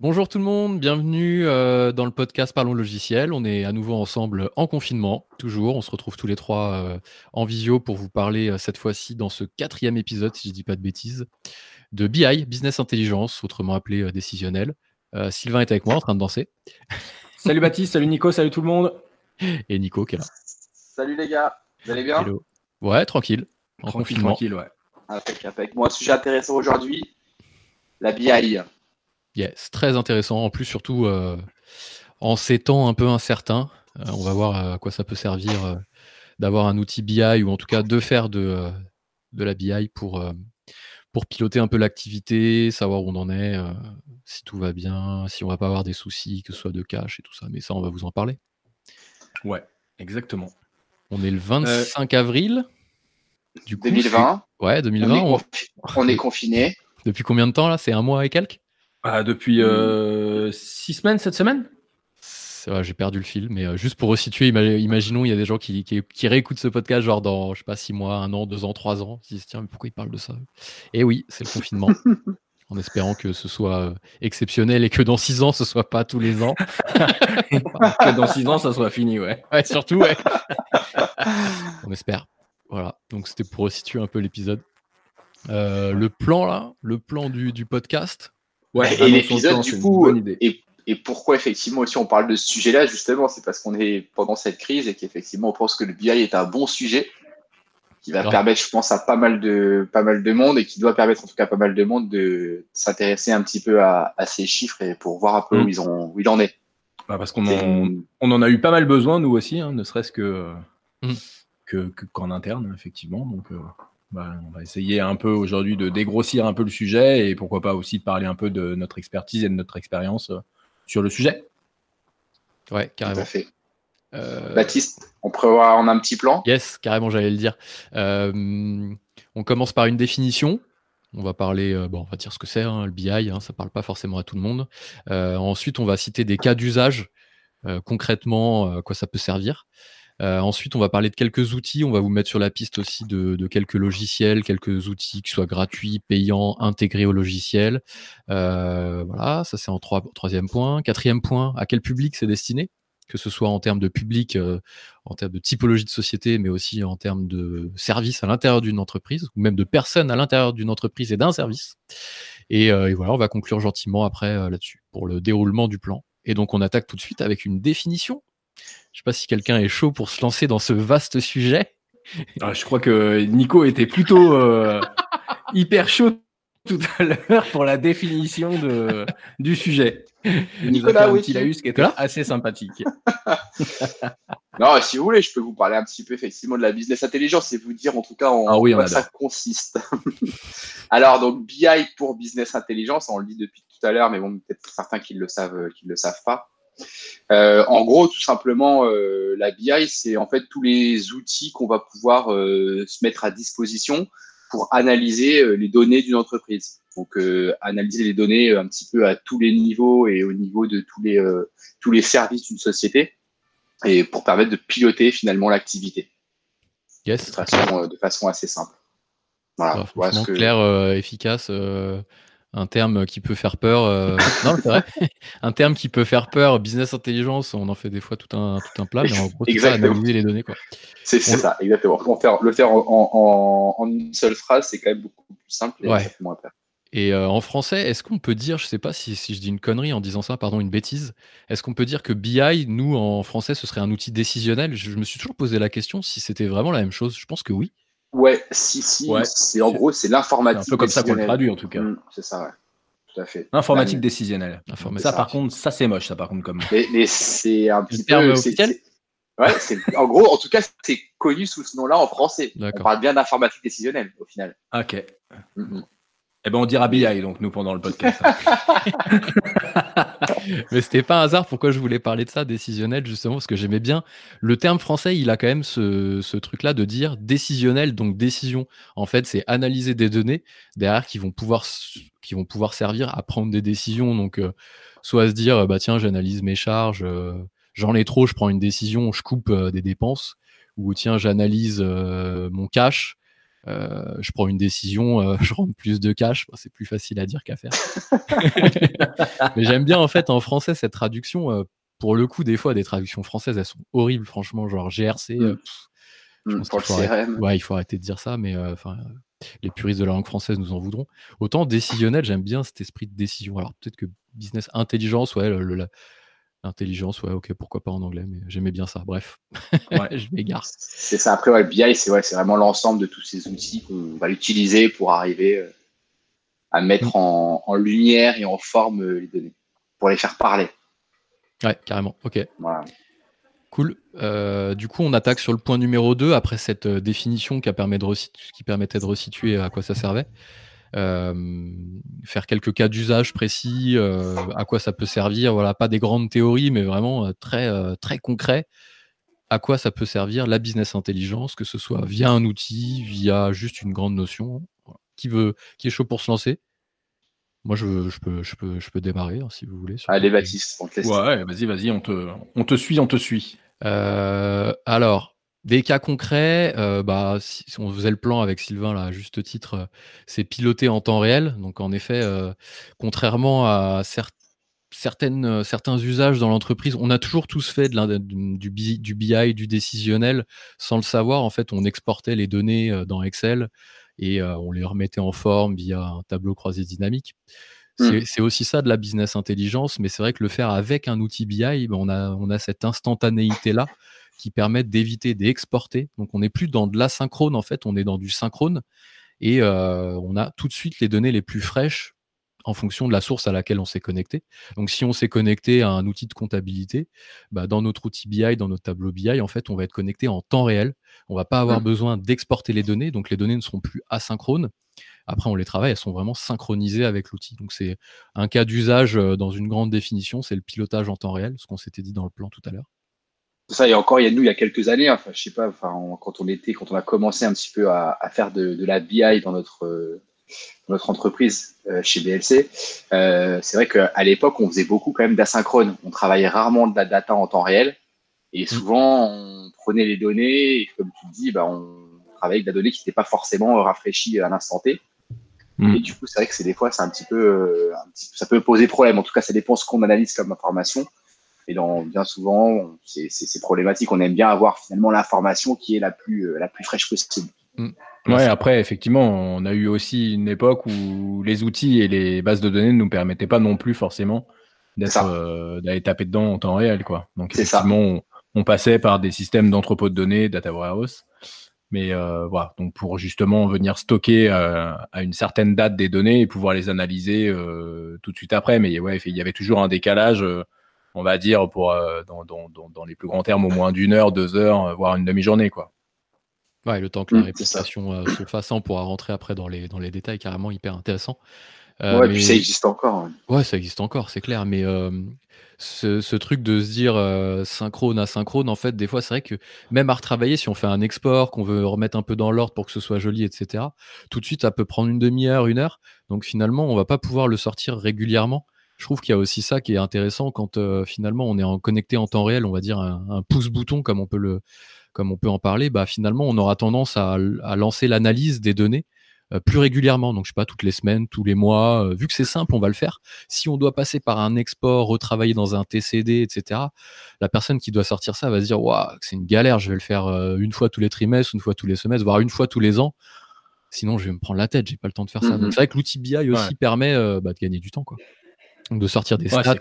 Bonjour tout le monde, bienvenue euh, dans le podcast Parlons Logiciel. On est à nouveau ensemble en confinement, toujours. On se retrouve tous les trois euh, en visio pour vous parler euh, cette fois-ci dans ce quatrième épisode, si je ne dis pas de bêtises, de BI, Business Intelligence, autrement appelé décisionnel. Sylvain est avec moi en train de danser. Salut Baptiste, salut Nico, salut tout le monde. Et Nico qui est là. Salut les gars, vous allez bien? Ouais, tranquille. En tranquille, tranquille, ouais. Avec, avec moi, un sujet intéressant aujourd'hui, la BI. Yes, très intéressant. En plus, surtout euh, en ces temps un peu incertains, euh, on va voir à quoi ça peut servir euh, d'avoir un outil BI ou en tout cas de faire de, de la BI pour, pour piloter un peu l'activité, savoir où on en est, si tout va bien, si on va pas avoir des soucis, que ce soit de cash et tout ça. Mais ça, on va vous en parler. Ouais, exactement. On est le 25 avril. Du coup, 2020. Ouais, 2020. On est, on est confiné. Depuis combien de temps là? C'est un mois et quelques? Ah, depuis euh, six semaines, sept semaines? J'ai perdu le fil, mais euh, juste pour resituer, imaginons, il y a des gens qui, qui, réécoutent ce podcast, genre dans, je sais pas, six mois, un an, deux ans, trois ans, ils se disent, tiens, mais pourquoi ils parlent de ça? Et oui, c'est le confinement. en espérant que ce soit euh, exceptionnel et que dans six ans, ce soit pas tous les ans. que dans six ans, ça soit fini, ouais. Ouais, surtout, ouais. On espère. Voilà, donc c'était pour resituer un peu l'épisode. le plan, là, le plan du, du podcast, Ouais, et l'épisode, du coup, et, et, pourquoi effectivement aussi on parle de ce sujet-là, justement, c'est parce qu'on est pendant cette crise et qu'effectivement on pense que le BI est un bon sujet qui va permettre, je pense, à pas mal de pas mal de monde et qui doit permettre en tout cas à pas mal de monde de s'intéresser un petit peu à, à, ces chiffres et pour voir un peu où, mm. ils ont, où il en est. Bah parce qu'on en, on en a eu pas mal besoin nous aussi, hein, ne serait-ce que, mm. que qu'en interne effectivement. Donc euh, bah, on va essayer un peu aujourd'hui de dégrossir un peu le sujet et pourquoi pas aussi de parler un peu de notre expertise et de notre expérience euh, sur le sujet. Ouais, carrément. fait. Euh, Baptiste, on prévoit en un petit plan? Yes, carrément, j'allais le dire. Euh, on commence par une définition. On va parler, bon, on va dire ce que c'est, hein, le BI, hein, ça ne parle pas forcément à tout le monde. ensuite, on va citer des cas d'usage, concrètement, à quoi ça peut servir. Euh, ensuite, on va parler de quelques outils. On va vous mettre sur la piste aussi de, quelques logiciels, quelques outils qui soient gratuits, payants, intégrés au logiciel. Euh, voilà, ça c'est en troisième point. Quatrième point, à quel public c'est destiné? Que ce soit en termes de public, euh, en termes de typologie de société, mais aussi en termes de services à l'intérieur d'une entreprise, ou même de personnes à l'intérieur d'une entreprise et d'un service. Et, et, voilà, on va conclure gentiment après là-dessus pour le déroulement du plan. Et donc on attaque tout de suite avec une définition je sais pas si quelqu'un est chaud pour se lancer dans ce vaste sujet. Ah, je crois que Nico était plutôt euh, hyper chaud tout à l'heure pour la définition de, du sujet. Nicolas, a il a eu ce qui était assez sympathique. non, si vous voulez, je peux vous parler un petit peu effectivement de la business intelligence et vous dire en tout cas en ah oui, quoi ça consiste. Alors donc BI pour business intelligence, on le dit depuis tout à l'heure, mais bon peut-être certains qui le savent, qui le savent pas. Euh, en gros, tout simplement, euh, la BI, c'est en fait tous les outils qu'on va pouvoir euh, se mettre à disposition pour analyser les données d'une entreprise. Donc, analyser les données un petit peu à tous les niveaux et au niveau de tous les, tous les services d'une société et pour permettre de piloter finalement l'activité. Yes. De, façon, de façon assez simple. Voilà. clair, efficace un terme qui peut faire peur. Euh, non, c'est vrai. un terme qui peut faire peur, business intelligence, on en fait des fois tout un, tout un plat, mais en gros, c'est ça, analyser les données. C'est ça, exactement. Faire, le faire en, en, une seule phrase, c'est quand même beaucoup plus simple et ouais. moins peur. Et euh, en français, est-ce qu'on peut dire, je sais pas si, si, je dis une connerie en disant ça, pardon, une bêtise, est-ce qu'on peut dire que BI, nous, en français, ce serait un outil décisionnel? Je, je, me suis toujours posé la question si c'était vraiment la même chose. Je pense que oui. Ouais, si, si. C'est en gros, c'est l'informatique. C'est un peu comme ça qu'on le traduit en tout cas. Mm, c'est ça, ouais. Tout à fait. Informatique décisionnelle. Ça, par contre, ça c'est moche, ça par contre comme. Mais, mais c'est un petit peu. Ouais, en gros, en tout cas, c'est connu sous ce nom-là en français. On parle bien d'informatique décisionnelle au final. Ok. Mm, mm. Eh ben, on dira BI, donc, nous, pendant le podcast. Mais c'était pas un hasard pourquoi je voulais parler de ça, décisionnel, justement, parce que j'aimais bien. Le terme français, il a quand même ce, truc-là de dire décisionnel, donc décision. En fait, c'est analyser des données derrière qui vont pouvoir, qui vont pouvoir servir à prendre des décisions. Donc, euh, soit se dire, bah tiens, j'analyse mes charges, euh, j'en ai trop, je prends une décision, je coupe euh, des dépenses. Ou tiens, j'analyse mon cash, je prends une décision, je rentre plus de cash. c'est plus facile à dire qu'à faire. Mais j'aime bien en fait en français cette traduction. pour le coup, des fois, des traductions françaises, elles sont horribles, franchement, genre GRC. Mm. Mm, pour le CRM. ouais, il faut arrêter de dire ça, mais enfin, les puristes de la langue française nous en voudront. Autant décisionnel, j'aime bien cet esprit de décision. Alors peut-être que business intelligence, ouais, l'intelligence, ouais, ok, pourquoi pas en anglais, mais j'aimais bien ça. Bref, je m'égare. C'est ça. Après, ouais, le BI, c'est ouais, vraiment l'ensemble de tous ces outils qu'on va utiliser pour arriver euh, à mettre mm. en, lumière et en forme euh, les données, pour les faire parler. Ouais, carrément. Ok. Cool. Euh, du coup, on attaque sur le point numéro 2, après cette définition qui, permet de qui, permettait de resituer à quoi ça servait. Euh, faire quelques cas d'usage précis, à quoi ça peut servir. Voilà, pas des grandes théories, mais vraiment très, très concret. À quoi ça peut servir la business intelligence, que ce soit via un outil, via juste une grande notion. Qui, veut, qui est chaud pour se lancer? Moi, je, peux, je, peux, je peux démarrer hein, si vous voulez. Allez, Baptiste, on te laisse. Ouais, vas-y, vas-y, on te, on te suit, on te suit. Euh, alors, des cas concrets, euh, bah, si, on faisait le plan avec Sylvain, là, à juste titre, euh, c'est piloté en temps réel. Donc, en effet, contrairement à certaines, certains usages dans l'entreprise, on a toujours tous fait de du, du, BI, du décisionnel, sans le savoir. En fait, on exportait les données dans Excel et on les remettait en forme via un tableau croisé dynamique. Mmh. C'est aussi ça de la business intelligence, mais c'est vrai que le faire avec un outil BI, ben, on, a, on a cette instantanéité-là qui permet d'éviter d'exporter. Donc on n'est plus dans de l'asynchrone, en fait, on est dans du synchrone. Et on a tout de suite les données les plus fraîches en fonction de la source à laquelle on s'est connecté. Donc, si on s'est connecté à un outil de comptabilité, bah, dans notre outil BI, dans notre tableau BI, en fait, on va être connecté en temps réel. On va pas avoir mmh. besoin d'exporter les données, donc les données ne seront plus asynchrones. Après, on les travaille, elles sont vraiment synchronisées avec l'outil. Donc, c'est un cas d'usage euh, dans une grande définition, c'est le pilotage en temps réel, ce qu'on s'était dit dans le plan tout à l'heure. Ça, il y a encore, il y a nous, il y a quelques années, enfin, je sais pas, enfin, quand on était, quand on a commencé un petit peu à, faire de, la BI dans notre, euh, notre entreprise euh, chez BLC, c'est vrai qu'à l'époque, on faisait beaucoup quand même d'asynchrone. On travaillait rarement de la data en temps réel. Et mmh. souvent, on prenait les données et comme tu dis, bah, on travaillait avec de la donnée qui n'était pas forcément rafraîchie à l'instant T. Mm. Et du coup, c'est vrai que c'est des fois, c'est un petit peu, euh, ça peut poser problème. En tout cas, ça dépend ce qu'on analyse comme information. Et dans, bien souvent, c'est problématique. On aime bien avoir finalement l'information qui est la plus, euh, la plus fraîche possible. Mm. Ouais, après, effectivement, on a eu aussi une époque où les outils et les bases de données ne nous permettaient pas non plus forcément d'être, euh, d'aller taper dedans en temps réel, quoi. Donc, effectivement, on, on, passait par des systèmes d'entrepôt de données, data warehouse, mais euh, voilà, donc pour justement venir stocker euh, à une certaine date des données et pouvoir les analyser tout de suite après. Mais ouais, il y avait toujours un décalage, on va dire, pour dans, dans, dans, les plus grands termes, au moins d'une heure, deux heures, voire une demi-journée, quoi. Ouais, le temps que la mmh, réplication se fasse, on pourra rentrer après dans les, dans les détails, carrément hyper intéressant. ouais, puis ça existe encore. Ouais, ça existe encore, c'est clair. Mais ce, truc de se dire euh, synchrone, asynchrone, en fait, des fois, c'est vrai que même à retravailler, si on fait un export, qu'on veut remettre un peu dans l'ordre pour que ce soit joli, etc., tout de suite, ça peut prendre une demi-heure, une heure. Donc finalement, on va pas pouvoir le sortir régulièrement. Je trouve qu'il y a aussi ça qui est intéressant quand euh, finalement on est en, connecté en temps réel, on va dire un, pouce-bouton, comme on peut le, comme on peut en parler. Bah finalement, on aura tendance à lancer l'analyse des données euh, plus régulièrement. Donc, je sais pas, toutes les semaines, tous les mois. Euh, vu que c'est simple, on va le faire. Si on doit passer par un export, retravailler dans un TCD, etc., la personne qui doit sortir ça va se dire, waouh, c'est une galère, je vais le faire une fois tous les trimestres, une fois tous les semestres, voire une fois tous les ans. Sinon, je vais me prendre la tête, j'ai pas le temps de faire ça. Donc, mmh c'est vrai que l'outil BI aussi permet bah, de gagner du temps, quoi. Donc, de sortir des stats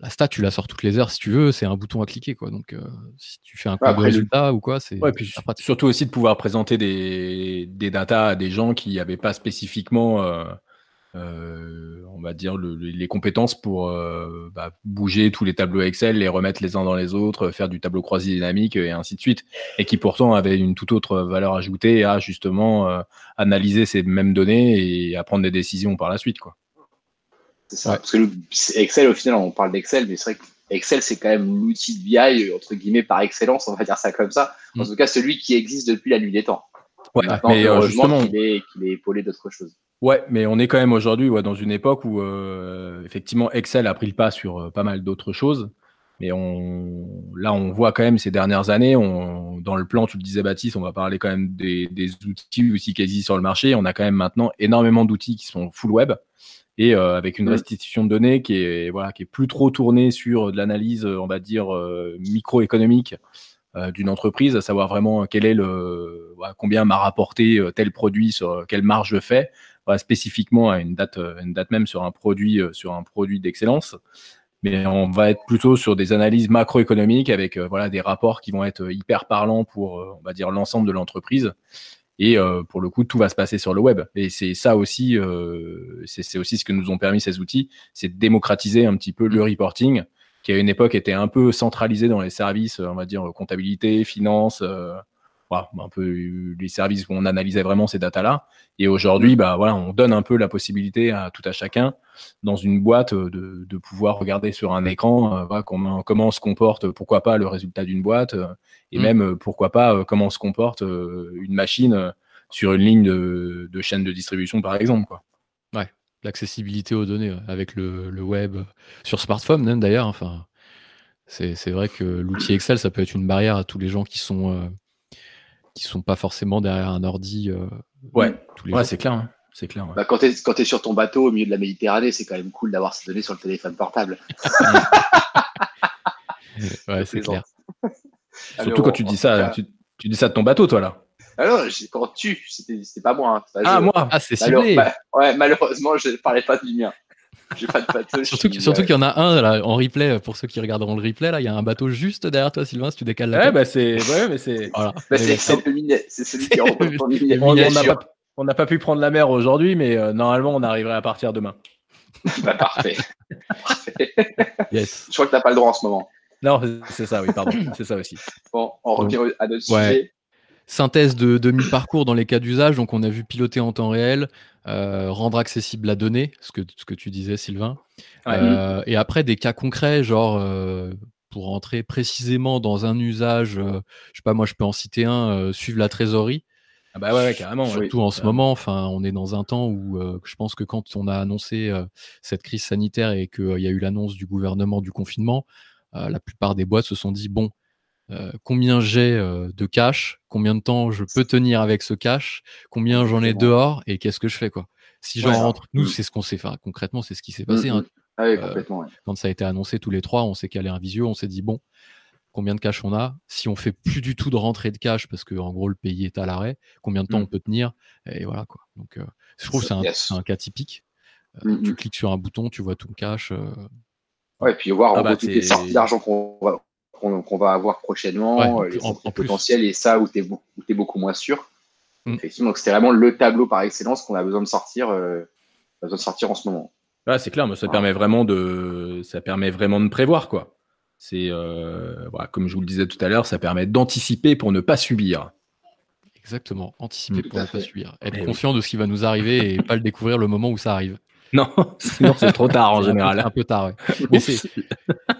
la stat, tu la sors toutes les heures si tu veux, c'est un bouton à cliquer. Quoi. Donc, euh, si tu fais un code de résultat ou quoi, c'est. Ouais, surtout aussi de pouvoir présenter des, des datas à des gens qui n'avaient pas spécifiquement, euh, euh, on va dire, les compétences pour bah, bouger tous les tableaux Excel, les remettre les uns dans les autres, faire du tableau croisé dynamique et ainsi de suite. Et qui pourtant avaient une toute autre valeur ajoutée à justement analyser ces mêmes données et à prendre des décisions par la suite. Quoi. C'est ça. Parce que Excel, au final, on parle d'Excel, mais c'est vrai que Excel, c'est quand même l'outil de BI, entre guillemets, par excellence, on va dire ça comme ça. En mm. tout cas, celui qui existe depuis la nuit des temps. Ouais, mais euh, justement, qu'il est, épaulé d'autres choses. Ouais, mais on est quand même aujourd'hui ouais, dans une époque où euh, effectivement Excel a pris le pas sur euh, pas mal d'autres choses. Mais on, là, on voit quand même ces dernières années, on, dans le plan, tu le disais Baptiste, on va parler quand même des, des outils aussi qui existent sur le marché. On a quand même maintenant énormément d'outils qui sont full web et euh, avec une mm. restitution de données qui est voilà qui est plus trop tournée sur de l'analyse, on va dire euh, microéconomique euh, d'une entreprise, à savoir vraiment quel est le voilà, combien m'a rapporté tel produit sur quelle marge je fais, voilà, spécifiquement à une date une date même sur un produit sur un produit d'excellence mais on va être plutôt sur des analyses macroéconomiques avec voilà des rapports qui vont être hyper parlants pour on va dire l'ensemble de l'entreprise et euh, pour le coup tout va se passer sur le web. Et c'est ça aussi c'est aussi ce que nous ont permis ces outils c'est de démocratiser un petit peu le reporting qui à une époque était un peu centralisé dans les services on va dire comptabilité finance un peu les services où on analysait vraiment ces datas-là. Et aujourd'hui, bah, voilà, on donne un peu la possibilité à tout à chacun, dans une boîte, euh, de, de pouvoir regarder sur un écran euh, voilà, comment, comment se comporte, pourquoi pas, le résultat d'une boîte, euh, et mm. même, pourquoi pas, comment se comporte une machine sur une ligne de, de, chaîne de distribution, par exemple. Quoi. Ouais, l'accessibilité aux données avec le, le, web, sur smartphone même d'ailleurs. Enfin, c'est vrai que l'outil Excel, ça peut être une barrière à tous les gens qui sont qui sont pas forcément derrière un ordi. Euh, ouais, ouais c'est clair. Hein. C'est clair. Bah, quand tu es, sur ton bateau au milieu de la Méditerranée, c'est quand même cool d'avoir ces données sur le téléphone portable. ouais, c'est clair. Surtout quand tu dis ça, tu, dis ça de ton bateau, toi là. Alors, ah quand tu, c'était pas moi. Hein. ah, moi Ah, c'est ciblé. ouais, malheureusement, je ne parlais pas du mien. J'ai pas de bateau. surtout surtout qu'il y en a un là, en replay, pour ceux qui regarderont le replay, là, il y a un bateau juste derrière toi, Sylvain, si tu décales la ouais, bah c'est, ouais, mais c'est. Voilà. Bah, c'est celui qui on, on n'a pas, pu prendre la mer aujourd'hui, mais euh, normalement, on arriverait à partir demain. bah, parfait. Yes. Je crois que tu n'as pas le droit en ce moment. Non, c'est ça, oui, pardon. c'est ça aussi. Bon, on revient à notre sujet synthèse de, de mi-parcours dans les cas d'usage. Donc, on a vu piloter en temps réel, euh, rendre accessible la donnée, ce que, ce que tu disais, Sylvain. Euh, et après, des cas concrets, genre euh, pour rentrer précisément dans un usage, je sais pas, moi, je peux en citer un, suivre la trésorerie. Ah bah ouais, carrément. Surtout en ce moment, enfin, on est dans un temps où je pense que quand on a annoncé cette crise sanitaire et qu'il y a eu l'annonce du gouvernement du confinement, la plupart des boîtes se sont dit bon, euh, combien j'ai euh, de cash, combien de temps je peux tenir avec ce cash, combien j'en ai dehors et qu'est-ce que je fais quoi. Si j'en rentre, nous c'est ce qu'on sait faire concrètement, c'est ce qui s'est passé. Hein. Ah euh, quand ça a été annoncé tous les trois, on s'est calé un visio, on s'est dit bon, combien de cash on a? Si on fait plus du tout de rentrée de cash parce que en gros le pays est à l'arrêt, combien de temps on peut tenir? Et voilà quoi. Donc je trouve que c'est un, cas typique. tu cliques sur un bouton, tu vois tout le cash. Ouais, et puis voir ah bah, toutes les sorties d'argent qu'on va, qu'on va avoir prochainement, euh, les en, potentiels et ça où tu es, beaucoup moins sûr. Mm. Effectivement, c'était vraiment le tableau par excellence qu'on a besoin de sortir, euh, besoin de sortir en ce moment. c'est clair, mais ça permet vraiment de, ça permet vraiment de prévoir quoi. C'est, euh, comme je vous le disais tout à l'heure, ça permet d'anticiper pour ne pas subir. Exactement, anticiper pour ne pas subir, être eh conscient de ce qui va nous arriver et pas le découvrir le moment où ça arrive. Non, sinon c'est trop tard en général. Un peu, tard, Mais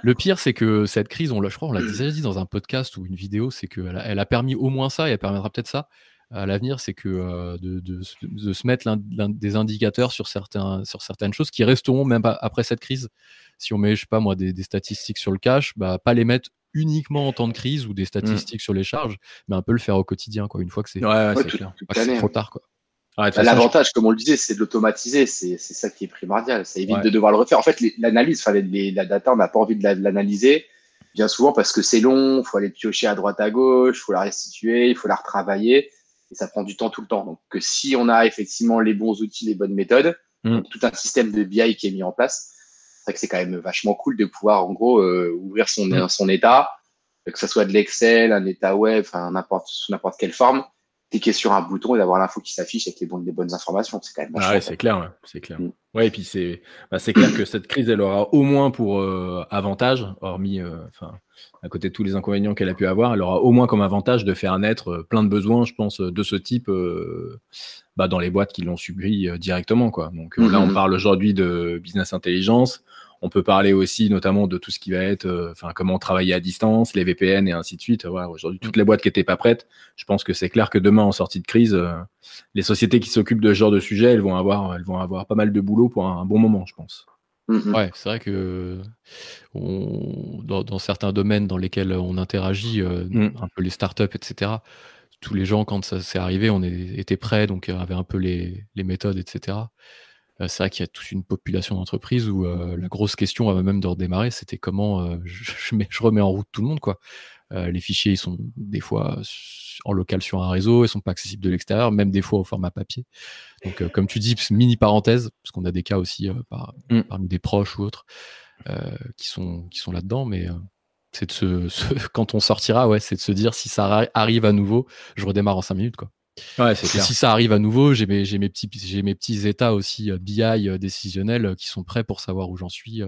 le pire, c'est que cette crise, on je crois, on l'a déjà dit dans un podcast ou une vidéo, c'est qu'elle a, elle a permis au moins ça et elle permettra peut-être ça à l'avenir, c'est que euh, de, de, de, se mettre des indicateurs sur, certains, sur certaines choses qui resteront même après cette crise. Si on met, je sais pas moi, des, des statistiques sur le cash, bah, pas les mettre uniquement en temps de crise ou des statistiques sur les charges, mais un peu le faire au quotidien, quoi, une fois que c'est ouais, trop tard. Quoi. L'avantage, comme on le disait, c'est de l'automatiser. C'est ça qui est primordial. Ça évite de devoir le refaire. En fait, l'analyse, la data, on n'a pas envie de l'analyser bien souvent parce que c'est long, il faut aller piocher à droite à gauche, il faut la restituer, il faut la retravailler et ça prend du temps tout le temps. Donc, que si on a effectivement les bons outils, les bonnes méthodes, mm. tout un système de BI qui est mis en place, c'est que c'est quand même vachement cool de pouvoir en gros euh, ouvrir son, mm. son état, que ce soit de l'Excel, un état web, enfin n'importe sous n'importe quelle forme cliquer sur un bouton et d'avoir l'info qui s'affiche avec les bonnes, les bonnes informations. C'est quand même. Ah ouais, c'est clair, c'est clair. Mm. Ouais, et puis c'est, bah, clair que cette crise, elle aura au moins pour euh, avantage, hormis, euh, enfin, à côté de tous les inconvénients qu'elle a pu avoir, elle aura au moins comme avantage de faire naître euh, plein de besoins, je pense, de ce type, bah, dans les boîtes qui l'ont subi directement, quoi. Donc là, on mm-hmm. parle aujourd'hui de business intelligence. On peut parler aussi notamment de tout ce qui va être, euh, enfin, comment travailler à distance, les VPN et ainsi de suite. Voilà, aujourd'hui, toutes les boîtes qui n'étaient pas prêtes, je pense que c'est clair que demain, en sortie de crise, euh, les sociétés qui s'occupent de ce genre de sujet, elles vont avoir, elles vont avoir pas mal de boulot pour un, bon moment, je pense. Mm-hmm. Ouais, c'est vrai que dans, certains domaines dans lesquels on interagit, euh, mm. un peu les startups, etc., tous les gens, quand ça s'est arrivé, on était prêts, donc avaient un peu les, méthodes, etc. Euh, c'est vrai qu'il y a toute une population d'entreprises où euh, la grosse question, avant même de redémarrer, c'était comment je, je, remets en route tout le monde. quoi. les fichiers, ils sont des fois en local sur un réseau, ils sont pas accessibles de l'extérieur, même des fois au format papier. Donc, euh, comme tu dis, mini parenthèse, parce qu'on a des cas aussi euh, par, mm. parmi des proches ou autres euh, qui sont, qui sont là-dedans, mais c'est de se, quand on sortira, ouais, c'est de se dire si ça arrive à nouveau, je redémarre en 5 minutes, quoi. Ouais, si ça arrive à nouveau, j'ai mes, mes, petits, j'ai mes petits états aussi BI décisionnels qui sont prêts pour savoir où j'en suis,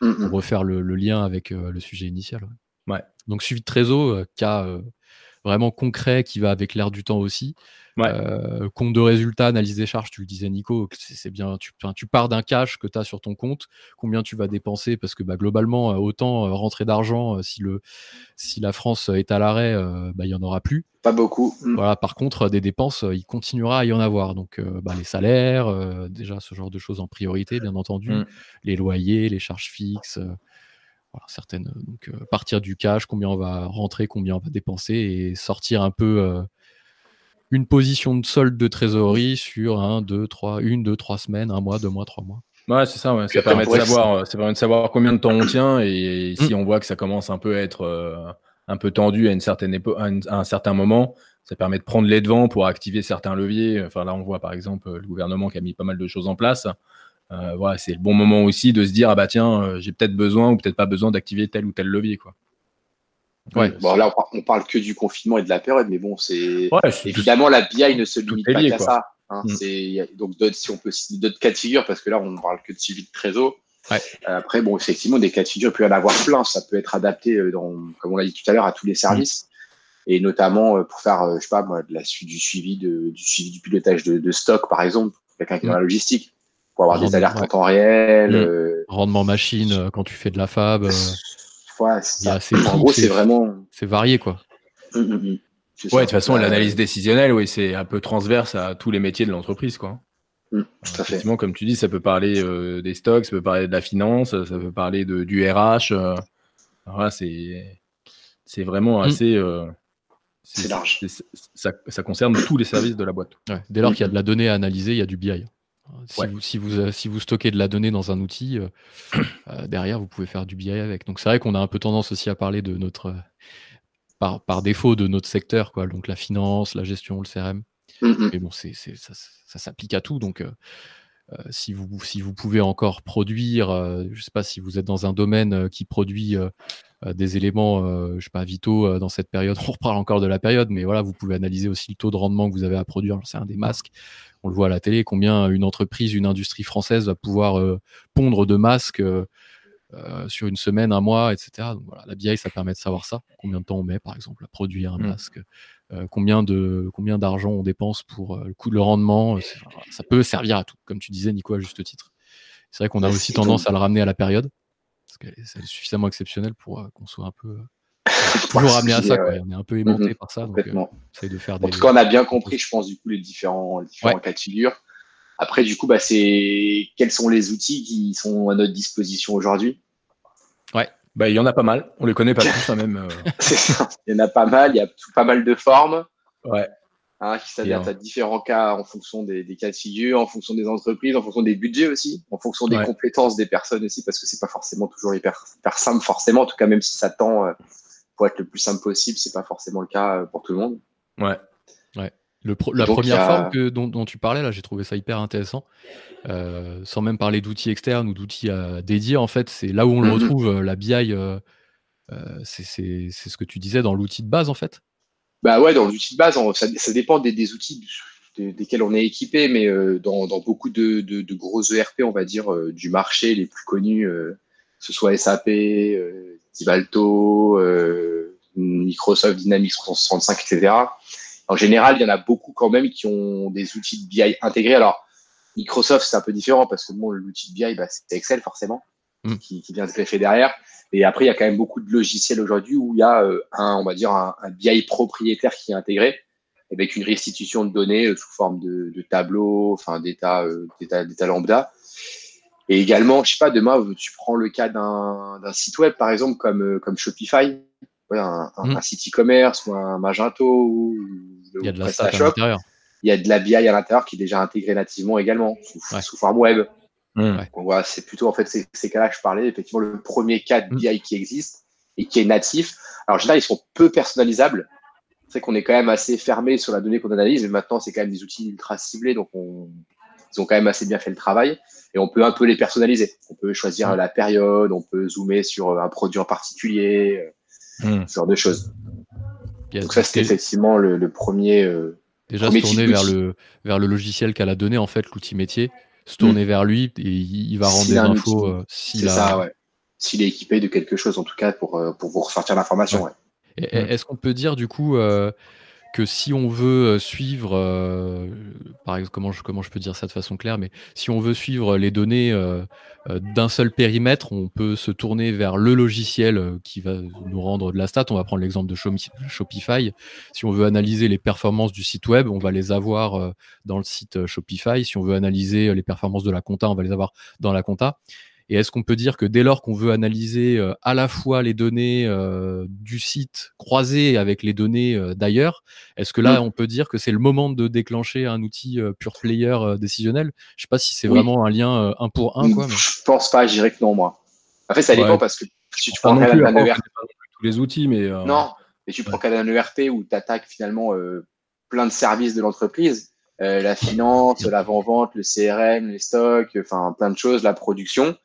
pour refaire le, lien avec le sujet initial. Ouais. Donc suivi de Trésor, cas vraiment concret qui va avec l'air du temps aussi. Euh, compte de résultats, analyse des charges, tu le disais Nico, c'est bien, tu, tu pars d'un cash que tu as sur ton compte, combien tu vas dépenser, parce que bah, globalement, euh, autant euh, rentrer d'argent, si, le, si la France est à l'arrêt, bah, il n'y en aura plus. Pas beaucoup. Mm. Voilà, par contre, des dépenses, il continuera à y en avoir. Donc bah, les salaires, déjà ce genre de choses en priorité, bien entendu, mm. les loyers, les charges fixes certaines. Donc, euh, partir du cash, combien on va rentrer, combien on va dépenser et sortir un peu euh, une position de solde de trésorerie sur un, deux, trois, une, deux, trois semaines, un mois, deux mois, trois mois. Ouais, c'est ça, ça, permet de savoir, euh, ça permet de savoir combien de temps on tient et, si mm. on voit que ça commence un peu à être un peu tendu à, une certaine à, un certain moment, ça permet de prendre les devants pour activer certains leviers. Enfin, là, on voit par exemple le gouvernement qui a mis pas mal de choses en place. Euh, voilà, c'est le bon moment aussi de se dire ah bah tiens, euh, j'ai peut-être besoin ou peut-être pas besoin d'activer tel ou tel levier quoi. Ouais. Bon, là, on parle que du confinement et de la période, mais bon, c'est évidemment la BI ne se limite pas qu'à ça. Hein. Mm. donc si on peut citer d'autres cas de figure, parce que là, on ne parle que de suivi de trésor. Ouais. Après, bon, effectivement, des cas de figure, il peut y en avoir plein. Ça peut être adapté, dans, comme on l'a dit tout à l'heure, à tous les services. Mm. Et notamment pour faire, je sais pas, moi, de la, du suivi de, du suivi du pilotage de, de stock, par exemple, quelqu'un qui est dans la mm. logistique pour avoir des alertes en temps réel. Mm. Euh, Rendement machine euh, quand tu fais de la fab. Euh, en gros, c'est vraiment. C'est varié, quoi. Mm, mm, ouais, de toute façon, l'analyse décisionnelle, oui, c'est un peu transverse à tous les métiers de l'entreprise, quoi. Effectivement, comme tu dis, ça peut parler des stocks, ça peut parler de la finance, ça peut parler de, du RH. voilà, c'est c'est vraiment assez. c'est large. Ça, ça, concerne tous les services de la boîte. dès lors qu'il y a de la donnée à analyser, il y a du BI. Si, vous, si, vous, euh, si, vous, stockez de la donnée dans un outil, euh, euh, derrière, vous pouvez faire du BI avec. Donc c'est vrai qu'on a un peu tendance aussi à parler de notre, par, par, défaut de notre secteur, quoi. donc la finance, la gestion, le CRM. Mm-hmm. Mais bon, ça, ça s'applique à tout. Donc si, vous, si vous pouvez encore produire, je ne sais pas si vous êtes dans un domaine qui produit des éléments, je sais pas, vitaux dans cette période, on reparle encore de la période, mais voilà, vous pouvez analyser aussi le taux de rendement que vous avez à produire. C'est un des masques on le voit à la télé, combien une entreprise, une industrie française va pouvoir euh, pondre de masques euh, euh, sur une semaine, un mois, etc. Donc voilà, la BI, ça permet de savoir ça. Combien de temps on met, par exemple, à produire un mm. masque combien de combien d'argent on dépense pour le coût de le rendement ça peut servir à tout comme tu disais Nico à juste titre c'est vrai qu'on a aussi tendance à le ramener à la période parce que c'est suffisamment exceptionnel pour qu'on soit un peu toujours ramener à ça. On est un peu aimanté mhm. par ça. Donc, euh, de faire En tout cas, on a bien compris, je pense, du coup, les différents, différents cas de figure. Après, du coup, bah, c'est quels sont les outils qui sont à notre disposition aujourd'hui? Ouais, bah, il y en a pas mal. On les connaît pas tous, hein, même. Euh. Il y en a pas mal. Il y a pas mal de formes. Ouais. Hein, qui s'adaptent à différents cas en fonction des, cas de figure, en fonction des entreprises, en fonction des budgets aussi, en fonction des compétences des personnes aussi, parce que c'est pas forcément toujours hyper, hyper, simple, forcément, en tout cas, même si ça tend euh, pour être le plus simple possible, c'est pas forcément le cas euh, pour tout le monde. Ouais. Ouais. Le la première forme que, dont, tu parlais, là, j'ai trouvé ça hyper intéressant. Euh, sans même parler d'outils externes ou d'outils euh, dédiés, en fait, c'est là où on le mhm. retrouve, la BI, c'est ce que tu disais dans l'outil de base, en fait? Bah ouais, dans l'outil de base, ça, dépend des, outils desquels on est équipé, mais dans, beaucoup de, de, gros ERP, on va dire, du marché les plus connus, que ce soit SAP, Tibalto, euh, Microsoft Dynamics 365, etc. En général, il y en a beaucoup quand même qui ont des outils de BI intégrés. Alors, Microsoft, c'est un peu différent parce que bon, l'outil de BI, bah, c'est Excel forcément, mm. qui, vient se greffer derrière. Et après, il y a quand même beaucoup de logiciels aujourd'hui où il y a euh, un, on va dire, un, BI propriétaire qui est intégré avec une restitution de données euh, sous forme de, de tableaux, enfin d'état, d'état, d'état lambda. Et également, je sais pas, demain, tu prends le cas d'un site web, par exemple, comme, euh, comme Shopify, un, un, site e-commerce ou un Magento ou, il y a de la stat à l'intérieur. Il y a de la BI à l'intérieur qui est déjà intégrée nativement également, sous, forme web. Mmh. voilà, c'est plutôt en fait ces, ces cas-là que je parlais, effectivement, le premier cas de mmh. BI qui existe et qui est natif. Alors, en général, ils sont peu personnalisables. C'est qu'on est quand même assez fermé sur la donnée qu'on analyse, mais maintenant, c'est quand même des outils ultra ciblés, donc on, ils ont quand même assez bien fait le travail et on peut un peu les personnaliser. On peut choisir la période, on peut zoomer sur un produit en particulier, euh, hmm. ce genre de choses. Donc ça, c'était effectivement le, premier. Euh, déjà se tourner vers le, vers le logiciel qu'elle a donné, en fait, l'outil métier, se tourner hmm. vers lui et il va rendre des infos euh, s'il a... S'il est équipé de quelque chose, en tout cas, pour, pour vous ressortir l'information. Est-ce qu'on peut dire, du coup, que si on veut euh, suivre, euh, par exemple, comment je, peux dire ça de façon claire, mais si on veut suivre les données euh, d'un seul périmètre, on peut se tourner vers le logiciel qui va nous rendre de la stat. On va prendre l'exemple de Shopify. Si on veut analyser les performances du site web, on va les avoir dans le site Shopify. Si on veut analyser les performances de la compta, on va les avoir dans la compta. Et est-ce qu'on peut dire que dès lors qu'on veut analyser euh, à la fois les données euh, du site croisées avec les données euh, d'ailleurs, est-ce que là, mmh. on peut dire que c'est le moment de déclencher un outil pure player décisionnel? Je sais pas si c'est vraiment un lien un pour un. Quoi, mais... Je pense pas, je dirais que non, moi. En fait, ça dépend parce que si tu prends un ERP. Tous les outils, mais. Non, mais tu prends un ERP où tu attaques finalement plein de services de l'entreprise. la finance, l'avant-vente, le CRM, les stocks, enfin plein de choses, la production.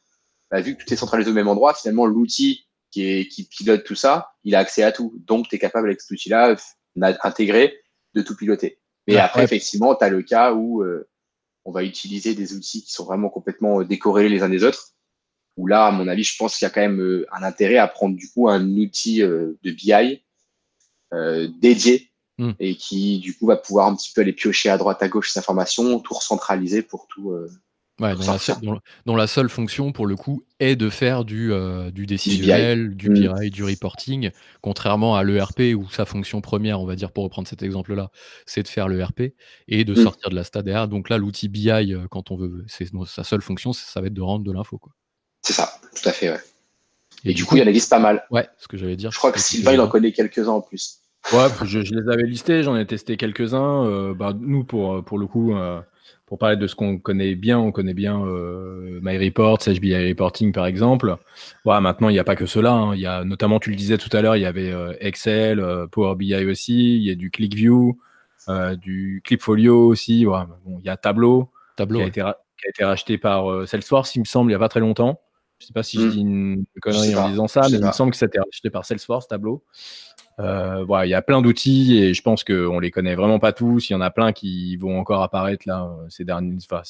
Bah, vu que tout est centralisé au même endroit, finalement, l'outil qui, qui pilote tout ça, il a accès à tout. Donc, tu es capable avec cet outil-là intégré de tout piloter. Mais après, effectivement, tu as le cas où euh, on va utiliser des outils qui sont vraiment complètement euh, décorrélés les uns des autres. Où là, à mon avis, je pense qu'il y a quand même euh, un intérêt à prendre du coup un outil de BI dédié hmm. et qui du coup va pouvoir un petit peu aller piocher à droite à gauche ces informations, tout recentraliser pour tout, dont, la seule fonction, pour le coup, est de faire du, euh, du décisionnel, du BI, mm. du reporting, contrairement à l'ERP où sa fonction première, on va dire, pour reprendre cet exemple-là, c'est de faire l'ERP et de mm. sortir de la stade derrière. Donc là, l'outil BI, euh, quand on veut, c'est sa seule fonction, ça va être de rendre de l'info. C'est ça, tout à fait, ouais. Et, du coup, il y en existe pas mal. Ouais, ce que j'allais dire. Je crois que Sylvain, il en connaît quelques-uns en plus. Ouais, je, les avais listés, j'en ai testé quelques-uns. Euh, bah, nous, pour, pour le coup, pour parler de ce qu'on connaît bien, on connaît bien euh, MyReport, HBI Reporting par exemple. Voilà, maintenant, il n'y a pas que cela. Hein. Il y a notamment, tu le disais tout à l'heure, il y avait euh, Excel, euh, Power BI aussi, il y a du ClickView, du Clipfolio aussi. Voilà. Bon, il y a Tableau, Tableau qui, a été, qui, a été racheté par Salesforce, il me semble, il n'y a pas très longtemps. Je ne sais pas si je hmm. dis une connerie en disant ça, mais il me semble que ça a été racheté par Salesforce, Tableau. Euh, voilà, il y a plein d'outils et je pense qu'on les connaît vraiment pas tous. Il y en a plein qui vont encore apparaître là euh, ces derniers, enfin,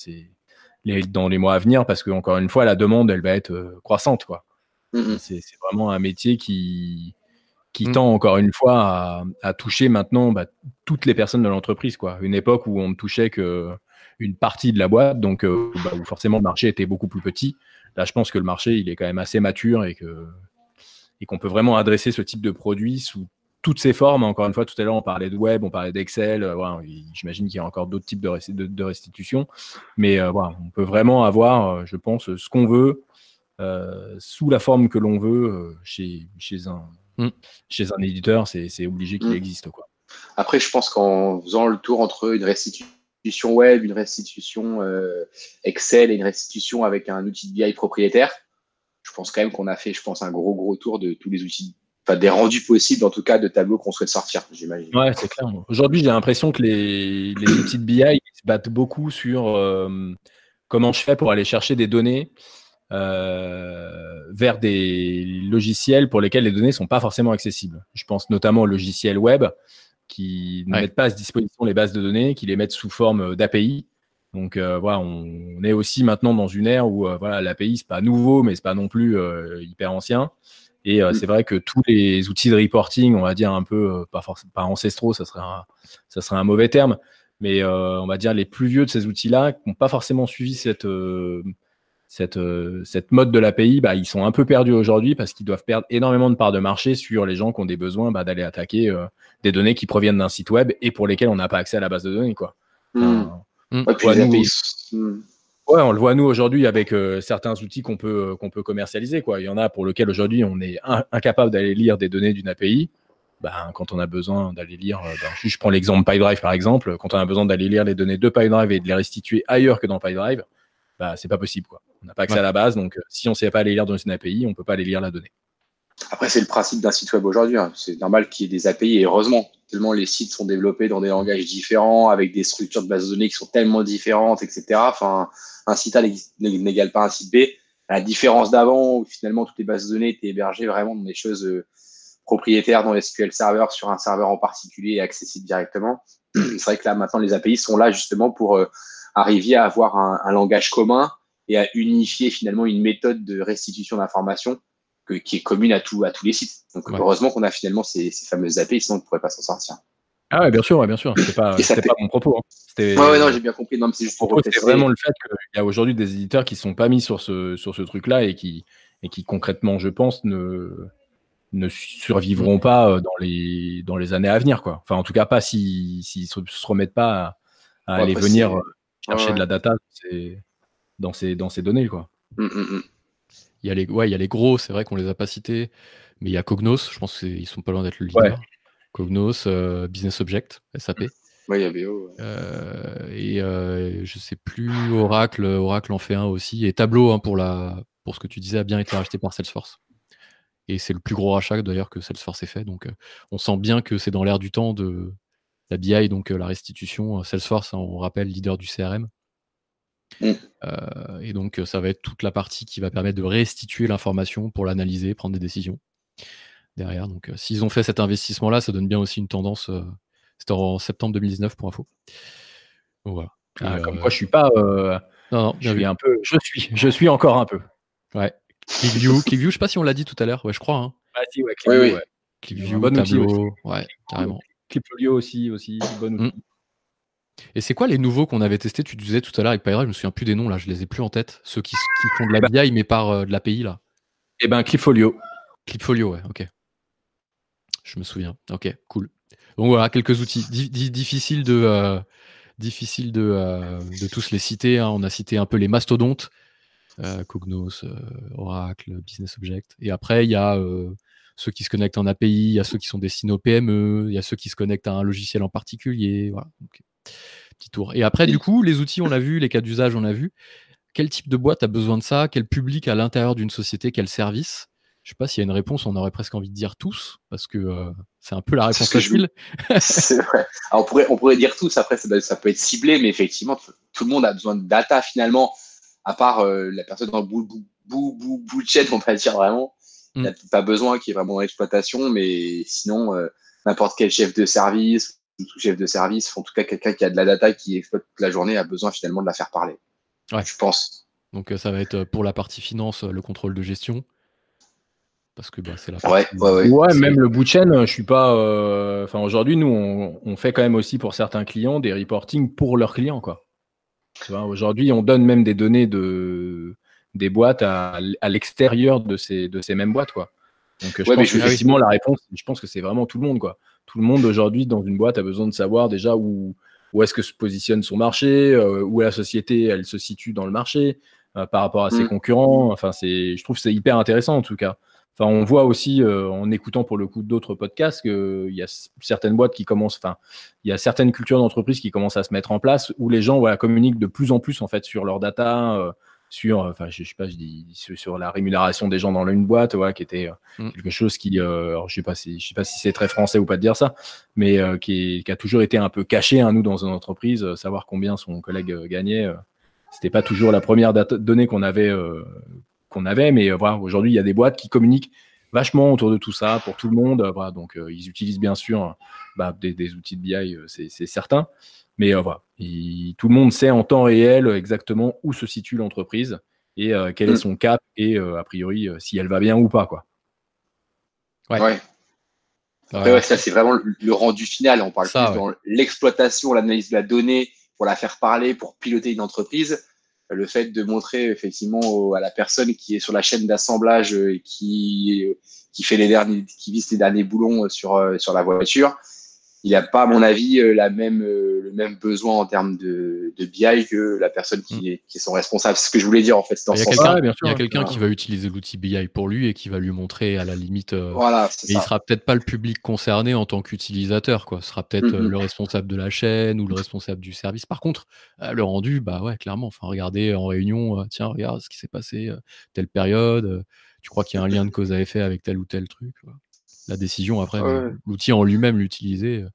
dans les mois à venir parce que encore une fois, la demande, elle va être euh, croissante, quoi. C'est vraiment un métier qui qui mm. tend encore une fois à, toucher maintenant bah, toutes les personnes de l'entreprise, quoi. Une époque où on ne touchait que une partie de la boîte, donc bah, où forcément le marché était beaucoup plus petit. Là, je pense que le marché, il est quand même assez mature et que et qu'on peut vraiment adresser ce type de produit sous toutes ses formes. Encore une fois, tout à l'heure, on parlait de web, on parlait d'Excel. Euh, J'imagine qu'il y a encore d'autres types de, restitution. Mais euh, voilà, on peut vraiment avoir, euh, je pense, ce qu'on veut sous la forme que l'on veut chez, chez, un, mm. chez un éditeur. C'est obligé qu'il mm. existe. Quoi. Après, je pense qu'en faisant le tour entre une restitution web, une restitution Excel et une restitution avec un outil de BI propriétaire, je pense quand même qu'on a fait, je pense, un gros, gros tour de tous les outils, enfin, des rendus possibles, en tout cas, de tableaux qu'on souhaite sortir, j'imagine. Ouais, c'est clair. Aujourd'hui, j'ai l'impression que les, outils de BI se battent beaucoup sur euh, comment je fais pour aller chercher des données euh, vers des logiciels pour lesquels les données ne sont pas forcément accessibles. Je pense notamment aux logiciels web qui ne mettent pas à disposition les bases de données, qui les mettent sous forme d'API. Donc euh, voilà, on, est aussi maintenant dans une ère où euh, voilà, l'API c'est pas nouveau, mais c'est pas non plus euh, hyper ancien. Et mm. c'est vrai que tous les outils de reporting, on va dire un peu pas ancestraux, ça serait un, ça serait un mauvais terme, mais on va dire les plus vieux de ces outils-là, qui n'ont pas forcément suivi cette cette, cette mode de l'API, bah, ils sont un peu perdus aujourd'hui parce qu'ils doivent perdre énormément de parts de marché sur les gens qui ont des besoins bah, d'aller attaquer des données qui proviennent d'un site web et pour lesquelles on n'a pas accès à la base de données. Quoi. Mm. Mm. Ouais, Ouais, on le voit nous aujourd'hui avec certains outils qu'on peut, qu'on peut commercialiser. Quoi. Il y en a pour lesquels aujourd'hui on est incapable d'aller lire des données d'une API. Ben, quand on a besoin d'aller lire, ben, je prends l'exemple PyDrive par exemple, quand on a besoin d'aller lire les données de PyDrive et de les restituer ailleurs que dans PyDrive, bah, c'est pas possible. Quoi. On n'a pas accès à la base, donc si on ne sait pas aller lire dans une API, on ne peut pas aller lire la donnée. Après, c'est le principe d'un site web aujourd'hui. Hein. C'est normal qu'il y ait des API et heureusement, tellement les sites sont développés dans des langages différents, avec des structures de base de données qui sont tellement différentes, etc. Enfin, un site A n'égale pas un site B. À la différence d'avant, où finalement toutes les bases de données étaient hébergées vraiment dans des choses euh, propriétaires dans SQL Server sur un serveur en particulier et accessible directement. C'est vrai que là, maintenant, les API sont là justement pour euh, arriver à avoir un, un langage commun et à unifier finalement une méthode de restitution d'informations qui est commune à, tout, à tous les sites. Donc heureusement qu'on a finalement ces, fameuses API, sinon on ne pourrait pas s'en sortir. Ah ouais, bien sûr, bien sûr. C'était pas, pas mon propos. Hein. Ouais, non, j'ai bien compris. Non, c'est juste pour C'est vraiment le fait qu'il y a aujourd'hui des éditeurs qui ne sont pas mis sur ce, sur ce truc-là et qui, et qui concrètement, je pense, ne, ne survivront pas euh, dans les, dans les années à venir. Quoi. Enfin, en tout cas, pas s'ils si, ne se, remettent pas à, aller venir euh, chercher de la data dans ces, dans ces données. Quoi. Hum, hum, hum. Il y a les, ouais, il y a les gros, c'est vrai qu'on les a pas cités, mais il y a Cognos, je pense qu'ils sont pas loin d'être le leader. Cognos, euh, Business Object, SAP. Ouais, il y a BO. Euh, et euh, je sais plus, Oracle, Oracle en fait un aussi. Et Tableau, hein, pour, la, pour ce que tu disais, a bien été racheté par Salesforce. Et c'est le plus gros rachat d'ailleurs que Salesforce ait fait. Donc on sent bien que c'est dans l'air du temps de la BI, donc la restitution. Salesforce, hein, on rappelle, leader du CRM. Mm. Euh, et donc, ça va être toute la partie qui va permettre de restituer l'information pour l'analyser, prendre des décisions derrière. Donc, euh, s'ils ont fait cet investissement-là, ça donne bien aussi une tendance. Euh, c'était en septembre 2019 pour info. Donc, voilà. Ah, comme quoi, je suis pas. non, non, je suis un peu. Je suis. Je suis encore un peu. Ouais. ClickView, ClickView, je sais pas si on l'a dit tout à l'heure. Ouais, je crois. Hein. Ah si, ouais. ClickView, oui, oui. ClickView, Tableau, ouais, carrément. Clipfolio aussi, aussi, bon outil. Mm. Et c'est quoi les nouveaux qu'on avait testés? Tu disais tout à l'heure avec PyDrive, je me souviens plus des noms là, je les ai plus en tête. Ceux qui, font de la BI mais par euh, de l'API là. Eh ben Clipfolio. Clipfolio, ouais, ok. Je me souviens. Ok, cool. Donc voilà, quelques outils. difficiles de, euh, difficile de, euh, de, tous les citer. Hein. On a cité un peu les mastodontes. Cognos, Oracle, Business Object. Et après, il y a ceux qui se connectent en API, il y a ceux qui sont destinés aux PME, il y a ceux qui se connectent à un logiciel en particulier. Voilà. Petit tour. Et après, du coup, les outils, on a vu, les cas d'usage, on a vu. Quel type de boîte a besoin de ça? Quel public à l'intérieur d'une société? Quel service? Je sais pas s'il y a une réponse, on aurait presque envie de dire tous, parce que euh, c'est un peu la réponse facile. c'est vrai. on, pourrait, on pourrait dire tous, après, ça, peut être ciblé, mais effectivement, tout le monde a besoin de data finalement, à part euh, la personne dans le bout, bout, bout, bout de chaîne, on va dire vraiment. Il n'y a mm. pas besoin qui est vraiment dans l'exploitation, mais sinon, euh, n'importe quel chef de service tout chef de service, en tout cas quelqu'un qui a de la data, qui exploite toute la journée, a besoin finalement de la faire parler. Ouais. Je pense. Donc euh, ça va être euh, pour la partie finance, le contrôle de gestion. Parce que bah, c'est la partie... ouais, ouais, même le bout de chaîne, je suis pas. Enfin, aujourd'hui, nous, on, fait quand même aussi pour certains clients des reporting pour leurs clients, quoi. Aujourd'hui, on donne même des données de des boîtes à, l'extérieur de ces de ces mêmes boîtes, quoi. Donc, je pense effectivement, la réponse, je pense que c'est vraiment tout le monde, quoi tout le monde aujourd'hui dans une boîte a besoin de savoir déjà où, où est-ce que se positionne son marché, euh, où la société elle se situe dans le marché euh, par rapport à ses mm. concurrents. Enfin, c'est, je trouve que c'est hyper intéressant en tout cas. Enfin, on voit aussi euh, en écoutant pour le coup d'autres podcasts qu'il y a certaines boîtes qui commencent, enfin, il y a certaines cultures d'entreprise qui commencent à se mettre en place où les gens voilà, communiquent de plus en plus en fait sur leur data sur, enfin, je, sais pas, je dis sur, la rémunération des gens dans une boîte, qui était euh, mm. quelque chose qui, euh, je sais pas si, je sais pas si c'est très français ou pas de dire ça, mais euh, qui, a toujours été un peu caché, à hein, nous, dans une entreprise, savoir combien son collègue gagnait, c'était pas toujours la première donnée qu'on avait, qu'on avait, mais voilà, aujourd'hui, il y a des boîtes qui communiquent vachement autour de tout ça pour tout le monde, voilà, donc ils utilisent bien sûr bah, des, des, outils de BI, c'est certain. Mais euh, voilà, tout le monde sait en temps réel exactement où se situe l'entreprise et euh, quel est mm. son cap et euh, a priori si elle va bien ou pas. Quoi. Ouais. ouais. ça, c'est vraiment le, rendu final. On parle plus dans l'exploitation, l'analyse de la donnée pour la faire parler, pour piloter une entreprise. Le fait de montrer effectivement à la personne qui est sur la chaîne d'assemblage et qui, qui fait les derniers, qui visse les derniers boulons sur, sur la voiture, il n'a pas, à mon avis, euh, la même, euh, le même besoin en termes de, de BI que la personne qui, mm. est, qui est son responsable. C'est ce que je voulais dire en fait. il y a quelqu'un, il y a quelqu'un qui va utiliser l'outil BI pour lui et qui va lui montrer à la limite. Euh, voilà, et il sera peut-être pas le public concerné en tant qu'utilisateur, quoi. Ce sera peut-être mm-hmm. le responsable de la chaîne ou le responsable du service. Par contre, le rendu, bah ouais, clairement. Enfin, regardez en réunion, tiens, regarde ce qui s'est passé telle période. tu crois qu'il y a un lien de cause à effet avec tel ou tel truc la décision après, l'outil en lui-même, l'utiliser. Euh.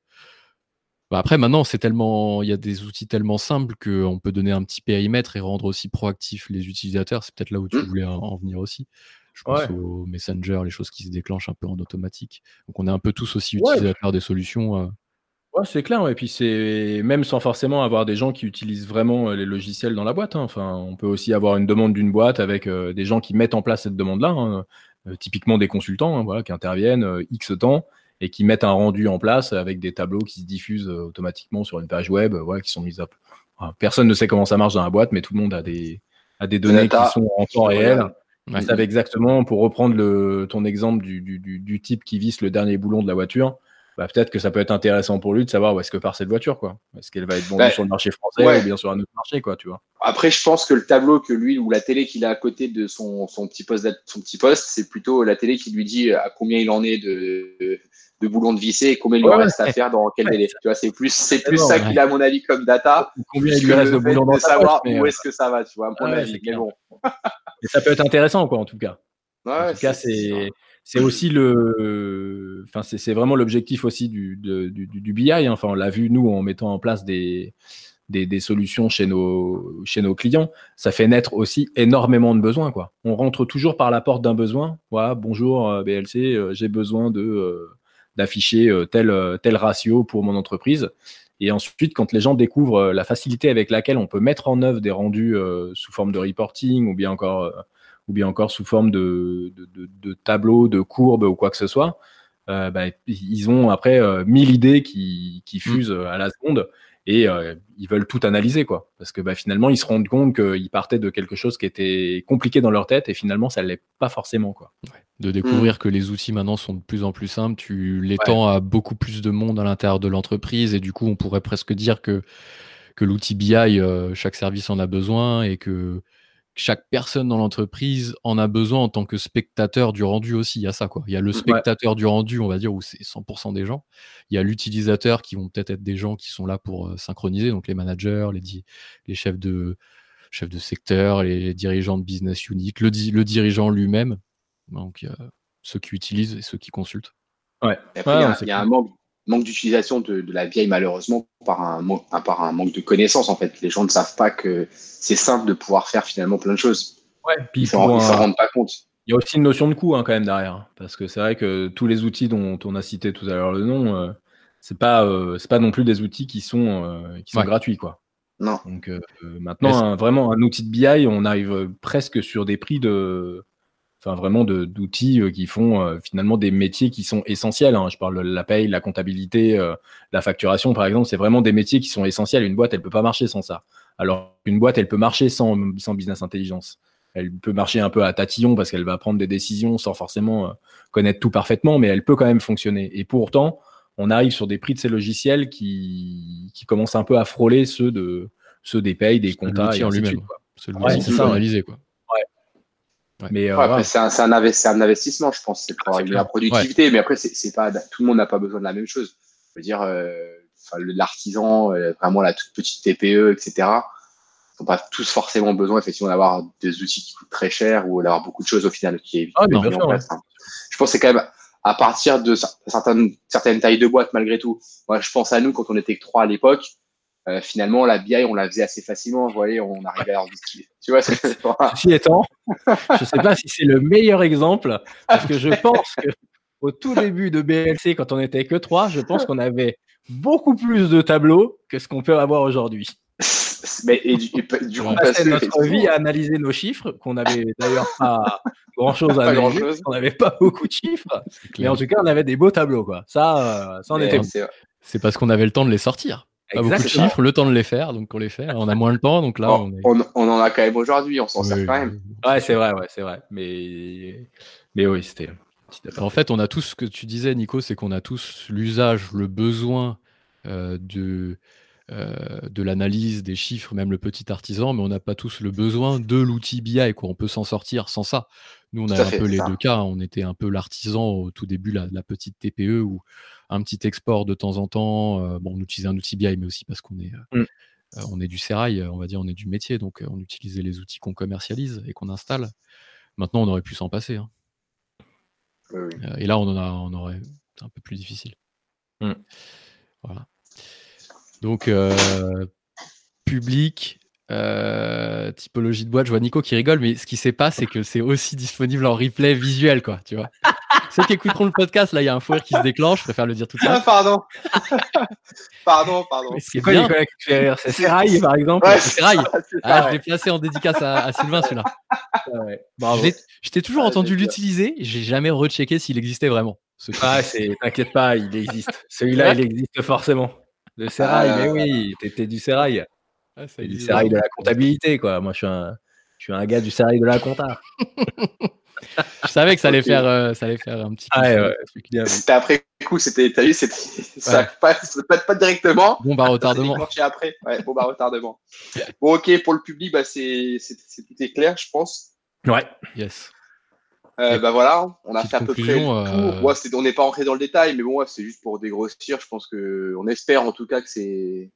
Bah, après, maintenant, c'est tellement, il y a des outils tellement simples qu'on peut donner un petit périmètre et rendre aussi proactifs les utilisateurs. C'est peut-être là où tu mmh. voulais en, venir aussi. Je pense aux Messenger, les choses qui se déclenchent un peu en automatique. Donc, on est un peu tous aussi utilisateurs des solutions. Euh. Ouais, c'est clair. Et puis, c'est même sans forcément avoir des gens qui utilisent vraiment euh, les logiciels dans la boîte. Hein. Enfin, on peut aussi avoir une demande d'une boîte avec des gens qui mettent en place cette demande-là. Hein. Euh, typiquement des consultants hein, voilà, qui interviennent euh, X temps et qui mettent un rendu en place avec des tableaux qui se diffusent euh, automatiquement sur une page web, voilà, qui sont mises à. personne ne sait comment ça marche dans la boîte, mais tout le monde a des, a des données qui sont en temps réel. Ils savent exactement, pour reprendre le, ton exemple du, du, du, type qui visse le dernier boulon de la voiture, bah, peut-être que ça peut être intéressant pour lui de savoir où est-ce que part cette voiture, quoi. Est-ce qu'elle va être vendue sur le marché français ou bien sur un autre marché, quoi, tu vois. Après, je pense que le tableau que lui ou la télé qu'il a à côté de son, son petit poste, son petit poste, c'est plutôt la télé qui lui dit à combien il en est de, de boulons de visser et combien il lui reste à faire dans quel délai. Tu vois, c'est plus, c'est plus ça qu'il a, à mon avis, comme data. Combien il lui reste de boulons de savoir où euh, est-ce que ça va, tu vois, à mon avis. Mais bon. Et ça peut être intéressant, quoi, en tout cas. en tout cas, c'est c'est aussi le, enfin c'est vraiment l'objectif aussi du, du, du, BI. Hein. Enfin, on l'a vu nous en mettant en place des, des, des, solutions chez nos, chez nos clients. Ça fait naître aussi énormément de besoins. Quoi. On rentre toujours par la porte d'un besoin. Voilà, bonjour euh, BLC, euh, j'ai besoin de euh, d'afficher tel, tel ratio pour mon entreprise. Et ensuite, quand les gens découvrent la facilité avec laquelle on peut mettre en œuvre des rendus sous forme de reporting ou bien encore ou bien encore sous forme de, de, de, tableaux, de courbes ou quoi que ce soit, euh, bah, ils ont après euh, mille idées qui, qui mm. fusent à la seconde et euh, ils veulent tout analyser quoi parce que bah, finalement ils se rendent compte qu'ils partaient de quelque chose qui était compliqué dans leur tête et finalement ça l'est pas forcément quoi de découvrir mm. que les outils maintenant sont de plus en plus simples tu l'étends à beaucoup plus de monde à l'intérieur de l'entreprise et du coup on pourrait presque dire que que l'outil BI chaque service en a besoin et que chaque personne dans l'entreprise en a besoin en tant que spectateur du rendu aussi. Il y a ça, quoi. Il y a le spectateur du rendu, on va dire, où c'est 100% des gens. Il y a l'utilisateur qui vont peut-être être des gens qui sont là pour euh, synchroniser, donc les managers, les, les chefs, de, chefs de secteur, les dirigeants de business unit, le, le dirigeant lui-même. Donc, il y a ceux qui utilisent et ceux qui consultent. Ouais. il y a, un manque manque d'utilisation de, la vieille, malheureusement, par un, par un manque de connaissances, en fait. Les gens ne savent pas que c'est simple de pouvoir faire finalement plein de choses. Ouais, puis ils ne s'en rendent pas compte. Il y a aussi une notion de coût hein, quand même derrière. Parce que c'est vrai que tous les outils dont on a cité tout à l'heure le nom, euh, c'est pas, euh, pas non plus des outils qui sont, euh, qui sont gratuits. Quoi. Non. Donc maintenant, vraiment, un outil de BI, on arrive presque sur des prix de vraiment d'outils euh, qui font euh, finalement des métiers qui sont essentiels. Hein. Je parle de la paye, la comptabilité, euh, la facturation, par exemple. C'est vraiment des métiers qui sont essentiels. Une boîte, elle peut pas marcher sans ça. Alors, une boîte, elle peut marcher sans, sans business intelligence. Elle peut marcher un peu à tatillon parce qu'elle va prendre des décisions sans forcément connaître tout parfaitement, mais elle peut quand même fonctionner. Et pourtant, on arrive sur des prix de ces logiciels qui, qui commencent un peu à frôler ceux, de, ceux des payes, des comptes et en lui-même. C'est le quoi. Mais euh, c'est un, un, investissement, je pense. C'est pour arriver la productivité. Mais après, c'est pas tout le monde n'a pas besoin de la même chose. Je veux dire, euh, l'artisan, euh, vraiment la toute petite TPE, etc. Ils n'ont pas tous forcément besoin effectivement d'avoir des outils qui coûtent très cher ou d'avoir beaucoup de choses au final qui est ah, en place, hein. Je pense que c'est quand même à partir de certaines, certaines tailles de boîtes malgré tout. Moi, je pense à nous quand on était que trois à l'époque euh, finalement, la BI, on la faisait assez facilement. Vous voyez, on arrivait à Tu vois, Ceci étant, je ne sais pas si c'est le meilleur exemple, parce que je pense que au tout début de BLC, quand on n'était que trois, je pense qu'on avait beaucoup plus de tableaux que ce qu'on peut avoir aujourd'hui. Mais et du, du on passait notre vie à analyser nos chiffres, qu'on n'avait d'ailleurs pas grand chose à analyser, qu'on n'avait pas beaucoup de chiffres, mais en tout cas, on avait des beaux tableaux, quoi. Ça, euh, ça en était. C'est parce qu'on avait le temps de les sortir. Pas beaucoup de chiffres, le temps de les faire, donc on les fait. On a moins le temps, donc là. on, on, en a quand même aujourd'hui, on s'en sert quand même. Ouais, c'est vrai, ouais, c'est vrai. Mais, mais oui, c'était. En fait, on a tous ce que tu disais, Nico, c'est qu'on a tous l'usage, le besoin de, de l'analyse, des chiffres, même le petit artisan, mais on n'a pas tous le besoin de l'outil BI. Quoi. On peut s'en sortir sans ça. Nous, on a un peu les deux cas. On était un peu l'artisan au tout début, la, la, petite TPE, ou un petit export de temps en temps. bon, on utilisait un outil BI, mais aussi parce qu'on est, mmh. on est du sérail, on va dire, on est du métier, donc on utilisait les outils qu'on commercialise et qu'on installe. Maintenant, on aurait pu s'en passer. Hein. et là, on, en a, on aurait un peu plus difficile. Mmh. Voilà. Donc, public, typologie de boîte, je vois Nico qui rigole, mais ce qui sait pas, c'est que c'est aussi disponible en replay visuel, quoi, tu vois. Ceux qui écouteront le podcast, là, il y a un fou qui se déclenche, je préfère le dire tout de suite. Ah, pardon. pardon, pardon. C'est quoi bien... C'est Serail, par exemple? ouais, C'est Serail. Ah, je l'ai placé en dédicace à, Sylvain, celui-là. Ah je t'ai toujours entendu l'utiliser, j'ai jamais rechecké s'il existait vraiment. Ah, t'inquiète pas, il existe. Celui-là, il existe forcément. Le sérail, mais oui, t'étais du sérail. Ah, du sérail de la comptabilité, quoi. Moi, je suis un, je suis un gars du sérail de la compta. je savais que ça allait, faire, euh, ça allait faire un petit coup. Ah, ouais, C'était après coup, c'était, t'as vu, c'était, ça pas, pas, pas, directement. Bon, bah, retardement. après. Ouais, bon, bah, retardement. Bon, ok, pour le public, bah, c'est, c'est, tout est clair, je pense. Ouais. Yes. Euh, bah voilà, on a fait à peu près. Euh... on n'est pas entré dans le détail, mais bon, c'est juste pour dégrossir. Je pense que, on espère en tout cas que c'est,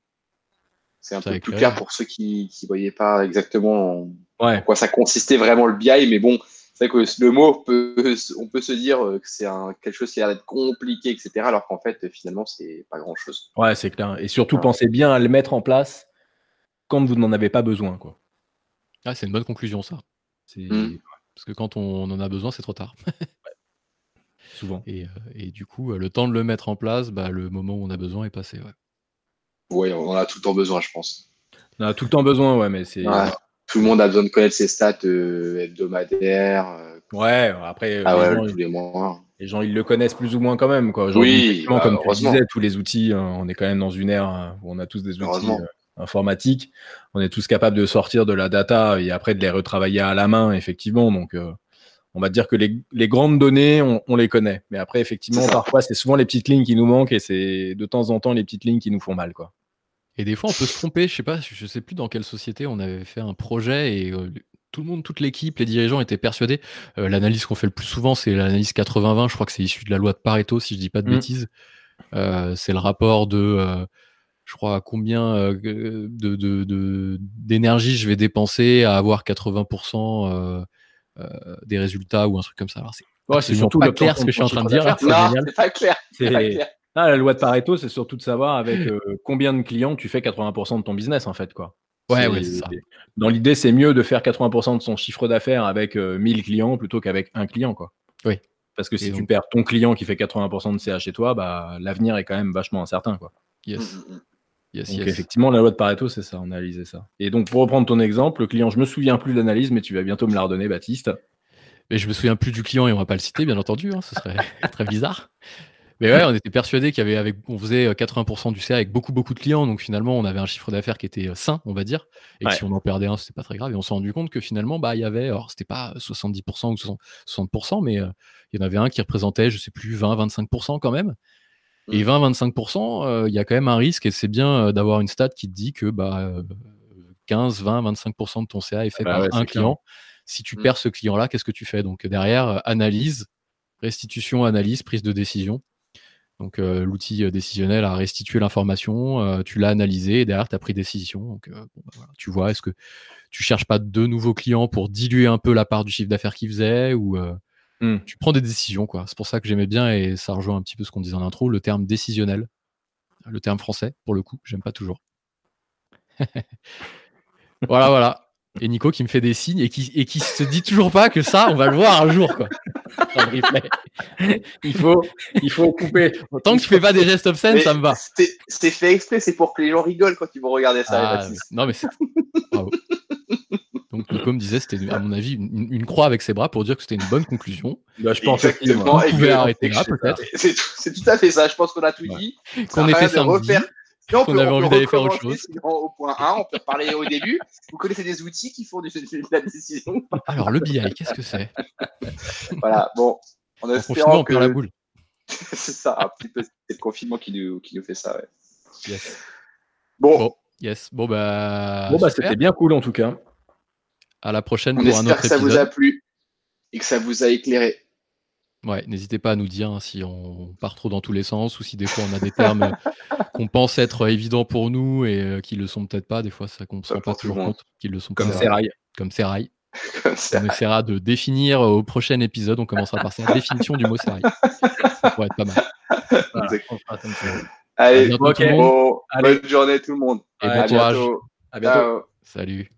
c'est un peu plus clair pour ceux qui ne voyaient pas exactement en quoi ça consistait vraiment le BI. Mais bon, c'est vrai que le mot, peut, on peut se dire que c'est quelque chose qui a l'air d'être compliqué, etc. Alors qu'en fait, finalement, c'est pas grand chose. Ouais, c'est clair. Et surtout, pensez bien à le mettre en place quand vous n'en avez pas besoin. Quoi. Ah, c'est une bonne conclusion, ça. Mmh. Parce que quand on en a besoin, c'est trop tard. Souvent. Et, euh, et, du coup, le temps de le mettre en place, bah, le moment où on a besoin est passé. Ouais. Oui, on en a tout le temps besoin, je pense. On a tout le temps besoin, ouais, mais c'est. Tout le monde a besoin de connaître ses stats euh, hebdomadaires. Euh, ouais, après. Ah ouais, tous les mois. Les gens, ils le connaissent plus ou moins quand même. Quoi. oui, bah, comme tu disais, tous les outils, hein, on est quand même dans une ère hein, où on a tous des outils informatiques. On est tous capables de sortir de la data et après de les retravailler à la main, effectivement. Donc, on va dire que les, les grandes données, on, on, les connaît. Mais après, effectivement, parfois, c'est souvent les petites lignes qui nous manquent et c'est de temps en temps les petites lignes qui nous font mal. Quoi. Et des fois, on peut se tromper. Je sais pas, je sais plus dans quelle société on avait fait un projet et euh, tout le monde, toute l'équipe, les dirigeants étaient persuadés. Euh, l'analyse qu'on fait le plus souvent, c'est l'analyse 80-20. Je crois que c'est issu de la loi de Pareto, si je dis pas de mmh. bêtises. Euh, c'est le rapport de, je crois, combien de, d'énergie je vais dépenser à avoir 80% des résultats ou un truc comme ça. Alors, c'est surtout pas clair ce que je suis en train de dire. Non, c'est pas clair. C'est pas clair. Ah, la loi de Pareto, c'est surtout de savoir avec euh, combien de clients tu fais 80% de ton business, en fait. Quoi. Ouais, ouais, c'est ça. Dans l'idée, c'est mieux de faire 80% de son chiffre d'affaires avec 1000 euh, clients plutôt qu'avec un client. Quoi. Oui. Parce que si tu perds ton client qui fait 80% de CA chez toi, bah, l'avenir est quand même vachement incertain. Quoi. Yes. Yes, donc effectivement, la loi de Pareto, c'est ça, on a analysé ça. Et donc pour reprendre ton exemple, le client, je me souviens plus de l'analyse, mais tu vas bientôt me la redonner, Baptiste. Mais je me souviens plus du client et on va pas le citer, bien entendu, hein, ce serait très bizarre. Mais ouais, on était persuadé qu'il y avait avec, on faisait 80% euh, du CA avec beaucoup beaucoup de clients, donc finalement on avait un chiffre d'affaires qui était euh, sain, on va dire, et que si on en perdait un, c'était pas très grave. Et on s'est rendu compte que finalement, bah il y avait, alors c'était pas 70% ou 60%, mais euh, il y en avait un qui représentait, je sais plus, 20-25% quand même. Et 20-25%, mmh. il y a quand même un risque, et c'est bien d'avoir une stat qui te dit que bah 15, 20, 25% de ton CA est fait ah bah par un client. Si tu mmh. perds ce client-là, qu'est-ce que tu fais? Donc derrière, analyse, restitution, analyse, prise de décision. Donc euh, l'outil euh, décisionnel a restitué l'information, euh, tu l'as analysé et derrière tu as pris décision. Donc bah, tu vois, est-ce que tu cherches pas de nouveaux clients pour diluer un peu la part du chiffre d'affaires qu'ils faisaient ou mmh. tu prends des décisions quoi. C'est pour ça que j'aimais bien et ça rejoint un petit peu ce qu'on disait en intro, le terme décisionnel, le terme français pour le coup, j'aime pas toujours. voilà voilà et Nico qui me fait des signes et qui, et qui se dit toujours pas que ça, on va le voir un jour. Quoi. il, faut, il faut couper. Tant que tu fais pas des gestes obscènes, ça me va. C'est fait exprès, c'est pour que les gens rigolent quand ils vont regarder ça. Ah, non, mais c'est. Donc Nico me disait, c'était à mon avis une, croix avec ses bras pour dire que c'était une bonne conclusion. Bah, je pense qu'on pouvait arrêter là peut-être. C'est tout, à fait ça. Je pense qu'on a tout dit. Qu'on était samedi on, avait envie d'aller faire autre chose. Au point 1, on peut parler au début. Vous connaissez des outils qui font de, la décision Alors, le BI, qu'est-ce que c'est? Voilà, bon. En, espérant que la boule. c'est ça, un petit peu. C'est le confinement qui nous, qui nous fait ça. Ouais. Yes. Bon. Yes. Bon bah. Bon bah c'était bien cool en tout cas. À la prochaine On pour un autre espère que ça vous a plu et que ça vous a éclairé. Ouais, n'hésitez pas à nous dire hein, si on part trop dans tous les sens ou si des fois on a des termes qu'on pense être évidents pour nous et euh, qui le sont peut-être pas. Des fois, ça qu'on ne se rend pas toujours compte qu'ils le sont Comme Serail. Comme Serail. on essaiera de définir au prochain épisode. On commencera par sa définition du mot Serail. Ça pourrait être pas mal. Allez, bonne journée tout le monde. Et bon courage. À bientôt. Salut.